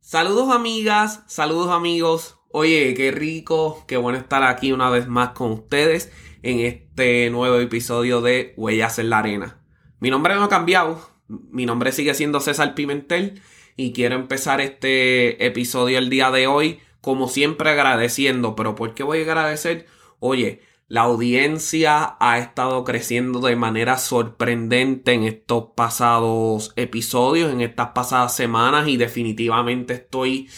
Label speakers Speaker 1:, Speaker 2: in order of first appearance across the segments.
Speaker 1: Saludos amigas, saludos amigos. Oye, qué rico, qué bueno estar aquí una vez más con ustedes en este nuevo episodio de Huellas en la Arena. Mi nombre no ha cambiado, mi nombre sigue siendo César Pimentel y quiero empezar este episodio el día de hoy como siempre agradeciendo, pero ¿por qué voy a agradecer? Oye, la audiencia ha estado creciendo de manera sorprendente en estos pasados episodios, en estas pasadas semanas y definitivamente estoy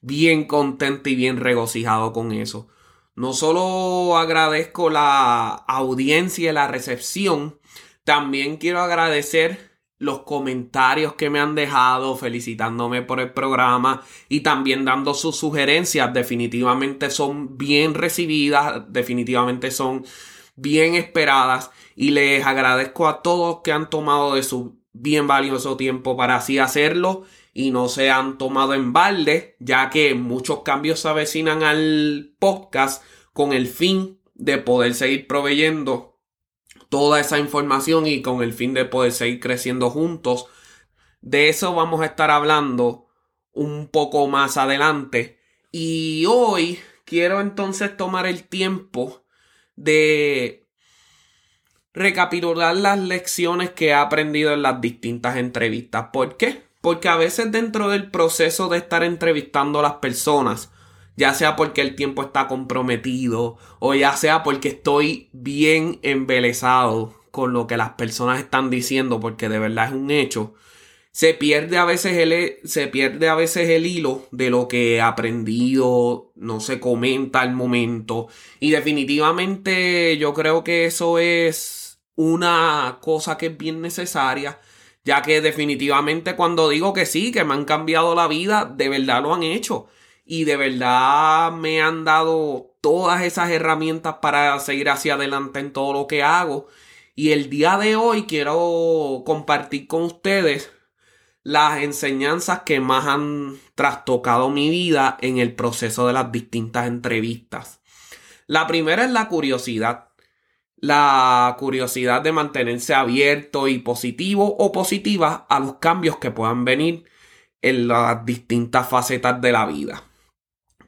Speaker 1: bien contento y bien regocijado con eso. No solo agradezco la audiencia y la recepción, también quiero agradecer los comentarios que me han dejado felicitándome por el programa y también dando sus sugerencias. Definitivamente son bien recibidas, definitivamente son bien esperadas y les agradezco a todos que han tomado de su bien valioso tiempo para así hacerlo y no se han tomado en balde, ya que muchos cambios se avecinan al podcast con el fin de poder seguir proveyendo toda esa información y con el fin de poder seguir creciendo juntos. De eso vamos a estar hablando un poco más adelante. Y hoy quiero entonces tomar el tiempo de recapitular las lecciones que he aprendido en las distintas entrevistas. ¿Por qué? Porque a veces dentro del proceso de estar entrevistando a las personas, ya sea porque el tiempo está comprometido o ya sea porque estoy bien embelesado con lo que las personas están diciendo porque de verdad es un hecho se pierde a veces el se pierde a veces el hilo de lo que he aprendido no se comenta al momento. Y definitivamente yo creo que eso es una cosa que es bien necesaria ya que definitivamente cuando digo que sí que me han cambiado la vida de verdad lo han hecho y de verdad me han dado todas esas herramientas para seguir hacia adelante en todo lo que hago. Y el día de hoy quiero compartir con ustedes las enseñanzas que más han trastocado mi vida en el proceso de las distintas entrevistas. La primera es la curiosidad. La curiosidad de mantenerse abierto y positivo o positiva a los cambios que puedan venir en las distintas facetas de la vida.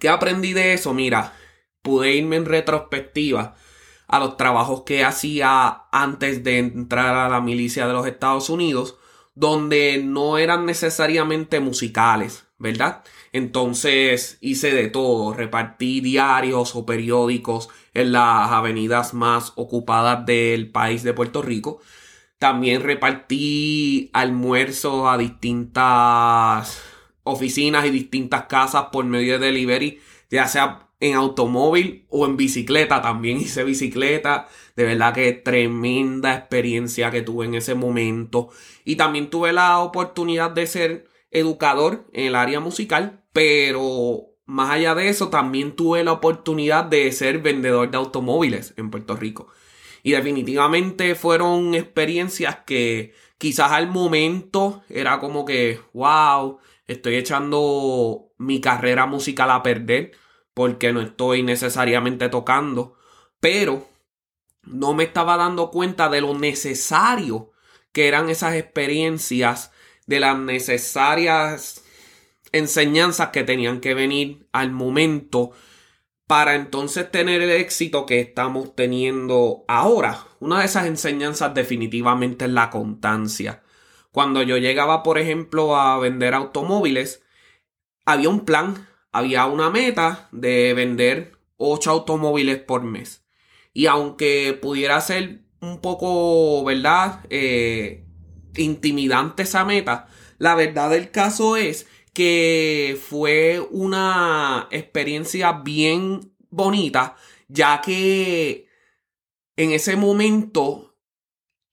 Speaker 1: ¿Qué aprendí de eso? Mira, pude irme en retrospectiva a los trabajos que hacía antes de entrar a la milicia de los Estados Unidos, donde no eran necesariamente musicales, ¿verdad? Entonces hice de todo, repartí diarios o periódicos en las avenidas más ocupadas del país de Puerto Rico. También repartí almuerzos a distintas oficinas y distintas casas por medio de delivery, ya sea en automóvil o en bicicleta. También hice bicicleta. De verdad que tremenda experiencia que tuve en ese momento. Y también tuve la oportunidad de ser educador en el área musical, pero más allá de eso, también tuve la oportunidad de ser vendedor de automóviles en Puerto Rico. Y definitivamente fueron experiencias que quizás al momento era como que, wow, estoy echando mi carrera musical a perder porque no estoy necesariamente tocando, pero no me estaba dando cuenta de lo necesario que eran esas experiencias, de las necesarias enseñanzas que tenían que venir al momento para entonces tener el éxito que estamos teniendo ahora. Una de esas enseñanzas definitivamente es la constancia. Cuando yo llegaba, por ejemplo, a vender automóviles, había un plan, había una meta de vender 8 automóviles por mes. Y aunque pudiera ser un poco, ¿verdad? Eh, intimidante esa meta. La verdad del caso es que fue una experiencia bien bonita, ya que en ese momento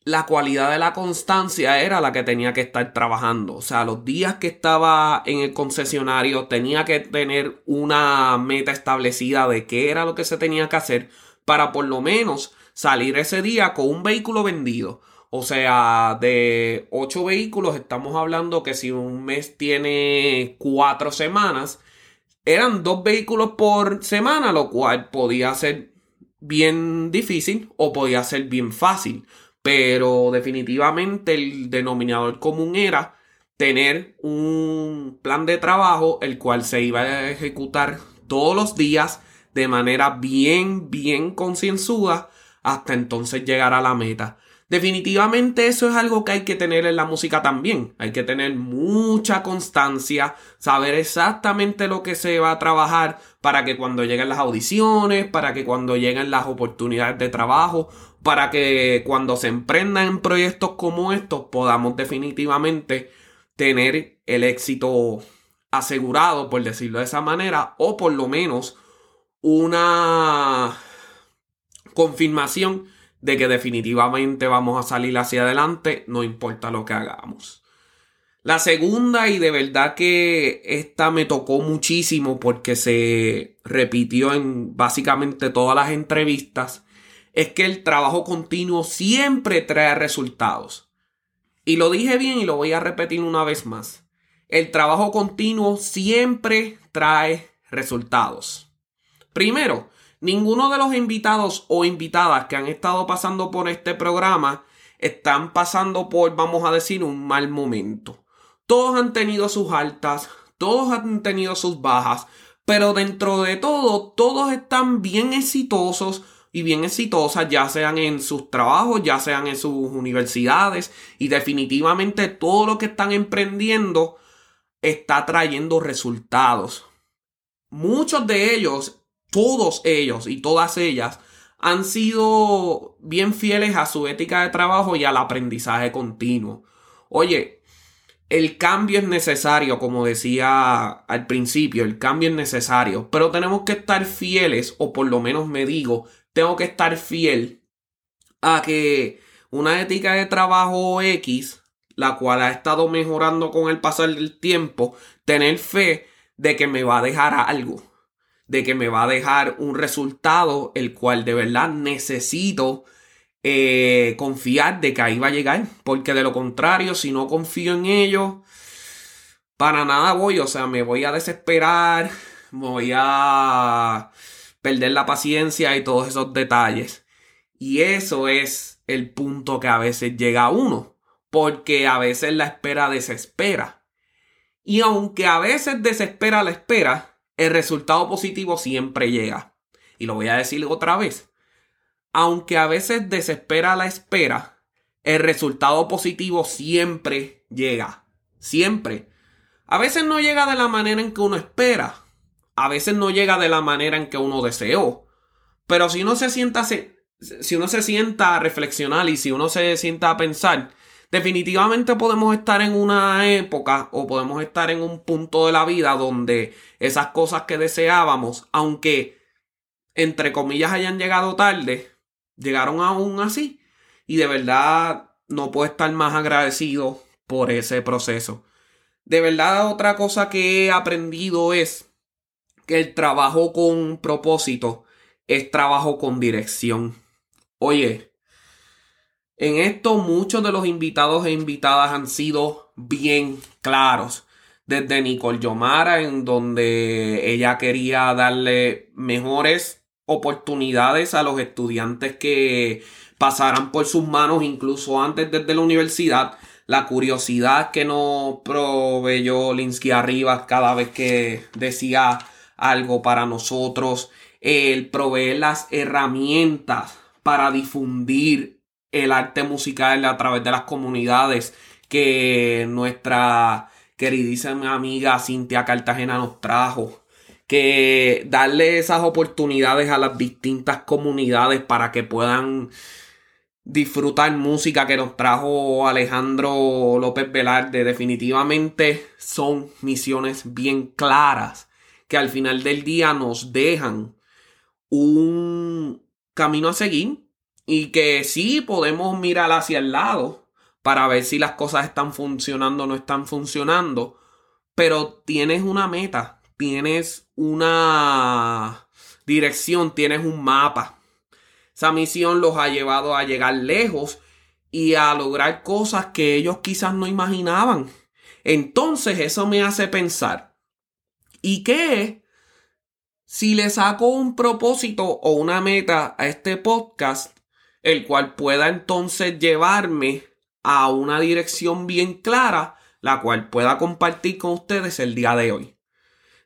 Speaker 1: la cualidad de la constancia era la que tenía que estar trabajando. O sea, los días que estaba en el concesionario tenía que tener una meta establecida de qué era lo que se tenía que hacer para por lo menos salir ese día con un vehículo vendido. O sea, de ocho vehículos estamos hablando que si un mes tiene cuatro semanas, eran dos vehículos por semana, lo cual podía ser bien difícil o podía ser bien fácil. Pero definitivamente el denominador común era tener un plan de trabajo el cual se iba a ejecutar todos los días de manera bien, bien concienzuda hasta entonces llegar a la meta. Definitivamente eso es algo que hay que tener en la música también. Hay que tener mucha constancia, saber exactamente lo que se va a trabajar para que cuando lleguen las audiciones, para que cuando lleguen las oportunidades de trabajo, para que cuando se emprendan en proyectos como estos podamos definitivamente tener el éxito asegurado, por decirlo de esa manera, o por lo menos una confirmación de que definitivamente vamos a salir hacia adelante, no importa lo que hagamos. La segunda, y de verdad que esta me tocó muchísimo porque se repitió en básicamente todas las entrevistas, es que el trabajo continuo siempre trae resultados. Y lo dije bien y lo voy a repetir una vez más. El trabajo continuo siempre trae resultados. Primero, Ninguno de los invitados o invitadas que han estado pasando por este programa están pasando por, vamos a decir, un mal momento. Todos han tenido sus altas, todos han tenido sus bajas, pero dentro de todo, todos están bien exitosos y bien exitosas, ya sean en sus trabajos, ya sean en sus universidades, y definitivamente todo lo que están emprendiendo está trayendo resultados. Muchos de ellos todos ellos y todas ellas han sido bien fieles a su ética de trabajo y al aprendizaje continuo. Oye, el cambio es necesario, como decía al principio, el cambio es necesario, pero tenemos que estar fieles, o por lo menos me digo, tengo que estar fiel a que una ética de trabajo X, la cual ha estado mejorando con el pasar del tiempo, tener fe de que me va a dejar algo de que me va a dejar un resultado el cual de verdad necesito eh, confiar de que ahí va a llegar. Porque de lo contrario, si no confío en ello, para nada voy. O sea, me voy a desesperar, voy a perder la paciencia y todos esos detalles. Y eso es el punto que a veces llega a uno. Porque a veces la espera desespera. Y aunque a veces desespera la espera, el resultado positivo siempre llega. Y lo voy a decir otra vez. Aunque a veces desespera la espera, el resultado positivo siempre llega. Siempre. A veces no llega de la manera en que uno espera. A veces no llega de la manera en que uno deseó. Pero si uno se sienta, si uno se sienta a reflexionar y si uno se sienta a pensar, definitivamente podemos estar en una época o podemos estar en un punto de la vida donde esas cosas que deseábamos, aunque entre comillas hayan llegado tarde, llegaron aún así. Y de verdad no puedo estar más agradecido por ese proceso. De verdad otra cosa que he aprendido es que el trabajo con propósito es trabajo con dirección. Oye, en esto muchos de los invitados e invitadas han sido bien claros. Desde Nicole Yomara, en donde ella quería darle mejores oportunidades a los estudiantes que pasaran por sus manos incluso antes desde la universidad. La curiosidad que nos proveyó Linsky Arriba cada vez que decía algo para nosotros. El proveer las herramientas para difundir el arte musical a través de las comunidades que nuestra queridísima amiga Cintia Cartagena nos trajo. Que darle esas oportunidades a las distintas comunidades para que puedan disfrutar música que nos trajo Alejandro López Velarde. Definitivamente son misiones bien claras que al final del día nos dejan un camino a seguir y que sí podemos mirar hacia el lado para ver si las cosas están funcionando o no están funcionando, pero tienes una meta, tienes una dirección, tienes un mapa. Esa misión los ha llevado a llegar lejos y a lograr cosas que ellos quizás no imaginaban. Entonces eso me hace pensar, ¿y qué si le saco un propósito o una meta a este podcast, el cual pueda entonces llevarme a una dirección bien clara, la cual pueda compartir con ustedes el día de hoy.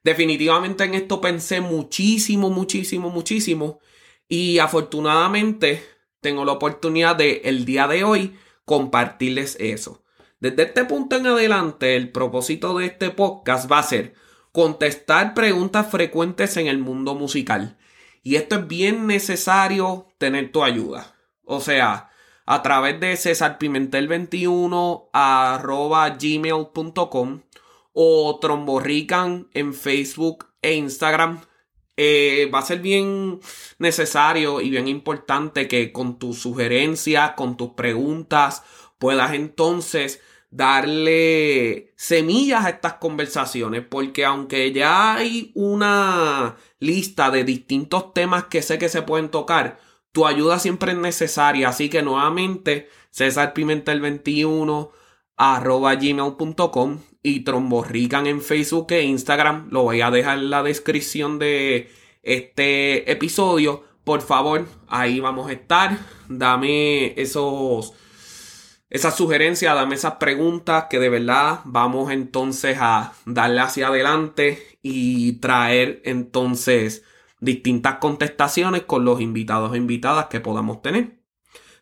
Speaker 1: Definitivamente en esto pensé muchísimo, muchísimo, muchísimo y afortunadamente tengo la oportunidad de el día de hoy compartirles eso. Desde este punto en adelante, el propósito de este podcast va a ser contestar preguntas frecuentes en el mundo musical. Y esto es bien necesario tener tu ayuda. O sea, a través de cesarpimentel21 arroba gmail.com o tromborrican en Facebook e Instagram. Eh, va a ser bien necesario y bien importante que con tus sugerencias, con tus preguntas, puedas entonces darle semillas a estas conversaciones, porque aunque ya hay una lista de distintos temas que sé que se pueden tocar, tu ayuda siempre es necesaria, así que nuevamente César Pimentel 21 arroba gmail.com y tromborrican en Facebook e Instagram, lo voy a dejar en la descripción de este episodio, por favor, ahí vamos a estar, dame esos esas sugerencias, dame esas preguntas que de verdad vamos entonces a darle hacia adelante y traer entonces distintas contestaciones con los invitados e invitadas que podamos tener.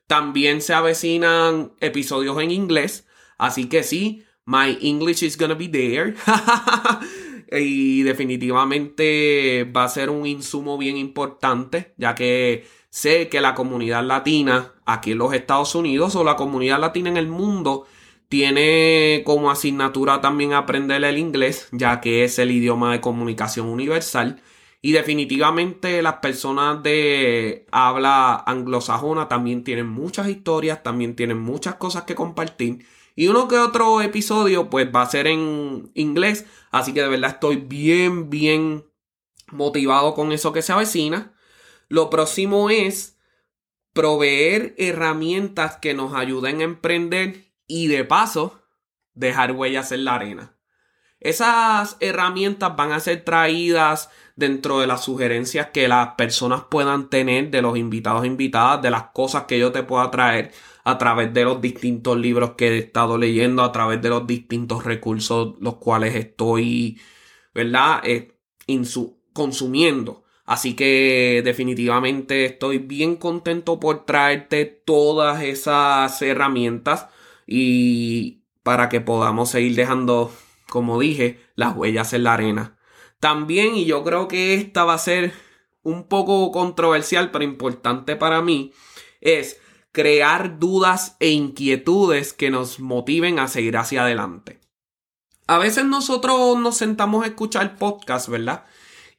Speaker 1: También se avecinan episodios en inglés, así que sí, my English is gonna be there. y definitivamente va a ser un insumo bien importante, ya que sé que la comunidad latina aquí en los Estados Unidos o la comunidad latina en el mundo tiene como asignatura también aprender el inglés, ya que es el idioma de comunicación universal. Y definitivamente las personas de habla anglosajona también tienen muchas historias, también tienen muchas cosas que compartir. Y uno que otro episodio pues va a ser en inglés. Así que de verdad estoy bien, bien motivado con eso que se avecina. Lo próximo es proveer herramientas que nos ayuden a emprender y de paso dejar huellas en la arena. Esas herramientas van a ser traídas dentro de las sugerencias que las personas puedan tener de los invitados e invitadas, de las cosas que yo te pueda traer a través de los distintos libros que he estado leyendo, a través de los distintos recursos los cuales estoy, ¿verdad? Eh, consumiendo. Así que definitivamente estoy bien contento por traerte todas esas herramientas y para que podamos seguir dejando, como dije, las huellas en la arena. También, y yo creo que esta va a ser un poco controversial, pero importante para mí, es crear dudas e inquietudes que nos motiven a seguir hacia adelante. A veces nosotros nos sentamos a escuchar podcast, ¿verdad?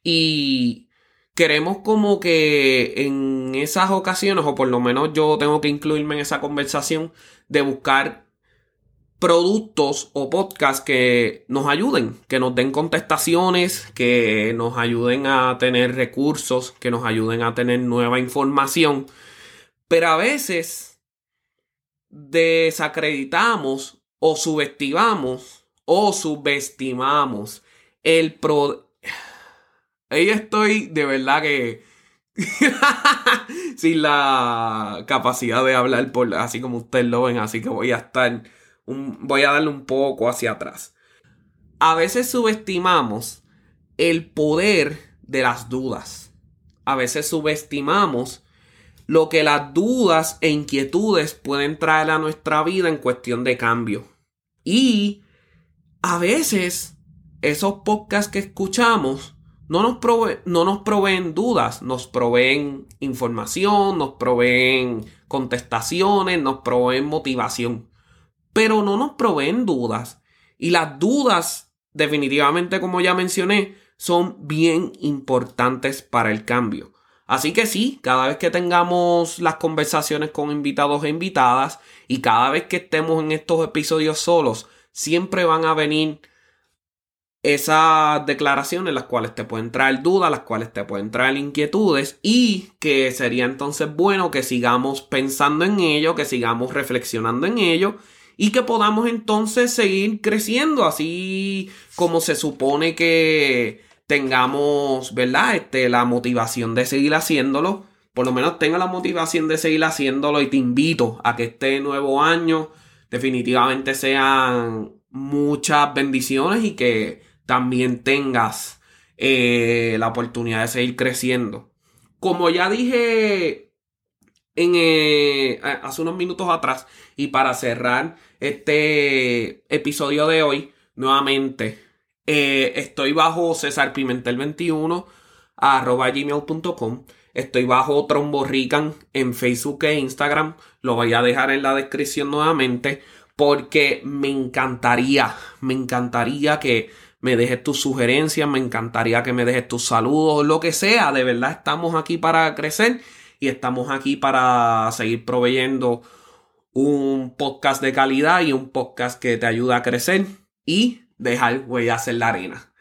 Speaker 1: Y queremos como que en esas ocasiones, o por lo menos yo tengo que incluirme en esa conversación, de buscar productos o podcasts que nos ayuden, que nos den contestaciones, que nos ayuden a tener recursos, que nos ayuden a tener nueva información. Pero a veces desacreditamos o subestimamos o subestimamos el pro Ahí estoy de verdad que sin la capacidad de hablar por así como ustedes lo ven, así que voy a estar voy a darle un poco hacia atrás. A veces subestimamos el poder de las dudas. A veces subestimamos lo que las dudas e inquietudes pueden traer a nuestra vida en cuestión de cambio. Y a veces esos podcasts que escuchamos no nos, prove- no nos proveen dudas, nos proveen información, nos proveen contestaciones, nos proveen motivación, pero no nos proveen dudas. Y las dudas, definitivamente, como ya mencioné, son bien importantes para el cambio. Así que sí, cada vez que tengamos las conversaciones con invitados e invitadas y cada vez que estemos en estos episodios solos, siempre van a venir esas declaraciones las cuales te pueden traer dudas, las cuales te pueden traer inquietudes y que sería entonces bueno que sigamos pensando en ello, que sigamos reflexionando en ello y que podamos entonces seguir creciendo así como se supone que tengamos, ¿verdad? Este, la motivación de seguir haciéndolo. Por lo menos tenga la motivación de seguir haciéndolo y te invito a que este nuevo año definitivamente sean muchas bendiciones y que también tengas eh, la oportunidad de seguir creciendo. Como ya dije en, eh, hace unos minutos atrás y para cerrar este episodio de hoy, nuevamente eh, estoy bajo César Pimentel 21 arroba gmail.com. Estoy bajo Tromborrican en Facebook e Instagram. Lo voy a dejar en la descripción nuevamente porque me encantaría, me encantaría que me dejes tus sugerencias, me encantaría que me dejes tus saludos, lo que sea. De verdad estamos aquí para crecer y estamos aquí para seguir proveyendo un podcast de calidad y un podcast que te ayuda a crecer y dejar huellas en la arena.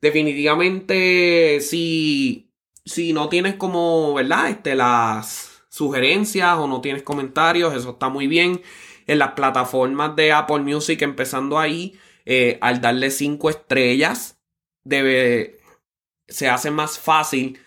Speaker 1: Definitivamente, si, si no tienes como, ¿verdad? Este, las sugerencias o no tienes comentarios, eso está muy bien. En las plataformas de Apple Music, empezando ahí, eh, al darle cinco estrellas, debe, se hace más fácil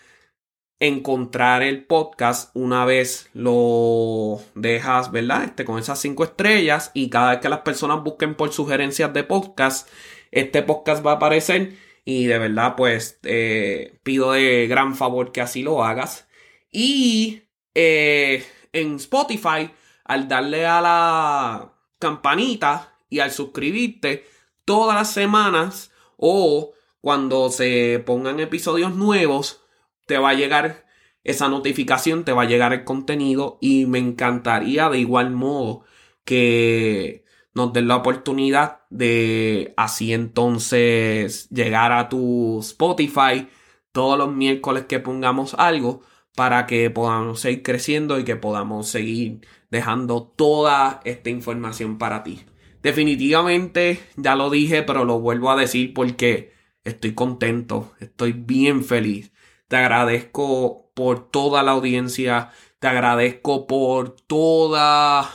Speaker 1: encontrar el podcast una vez lo dejas, ¿verdad? Este, con esas cinco estrellas y cada vez que las personas busquen por sugerencias de podcast, este podcast va a aparecer y de verdad pues eh, pido de gran favor que así lo hagas. Y eh, en Spotify, al darle a la campanita y al suscribirte todas las semanas o cuando se pongan episodios nuevos, te va a llegar esa notificación, te va a llegar el contenido y me encantaría de igual modo que nos den la oportunidad de así entonces llegar a tu Spotify todos los miércoles que pongamos algo para que podamos seguir creciendo y que podamos seguir dejando toda esta información para ti. Definitivamente, ya lo dije, pero lo vuelvo a decir porque estoy contento, estoy bien feliz. Te agradezco por toda la audiencia, te agradezco por todas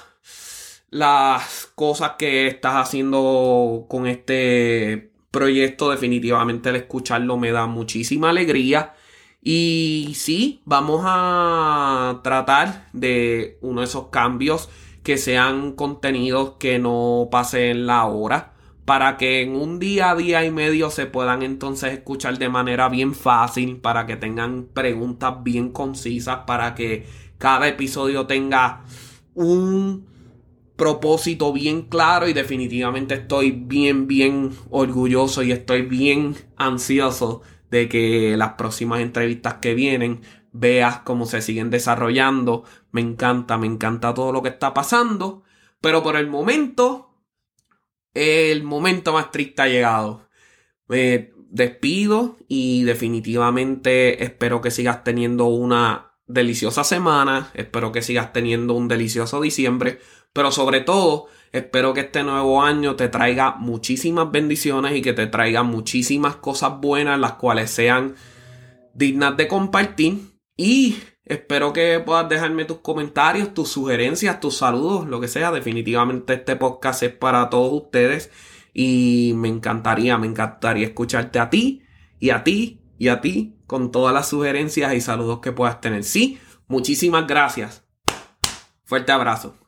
Speaker 1: las cosas que estás haciendo con este proyecto. Definitivamente el escucharlo me da muchísima alegría. Y sí, vamos a tratar de uno de esos cambios que sean contenidos que no pasen la hora para que en un día día y medio se puedan entonces escuchar de manera bien fácil, para que tengan preguntas bien concisas, para que cada episodio tenga un propósito bien claro y definitivamente estoy bien, bien orgulloso y estoy bien ansioso de que las próximas entrevistas que vienen veas cómo se siguen desarrollando. Me encanta, me encanta todo lo que está pasando. Pero por el momento, el momento más triste ha llegado. Me despido y definitivamente espero que sigas teniendo una deliciosa semana. Espero que sigas teniendo un delicioso diciembre. Pero sobre todo, espero que este nuevo año te traiga muchísimas bendiciones y que te traiga muchísimas cosas buenas, las cuales sean dignas de compartir. Y espero que puedas dejarme tus comentarios, tus sugerencias, tus saludos, lo que sea. Definitivamente este podcast es para todos ustedes. Y me encantaría, me encantaría escucharte a ti y a ti y a ti con todas las sugerencias y saludos que puedas tener. Sí, muchísimas gracias. Fuerte abrazo.